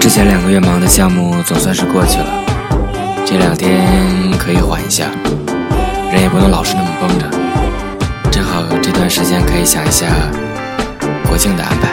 之前两个月忙的项目总算是过去了，这两天可以缓一下，人也不能老是那么绷着。正好这段时间可以想一下国庆的安排，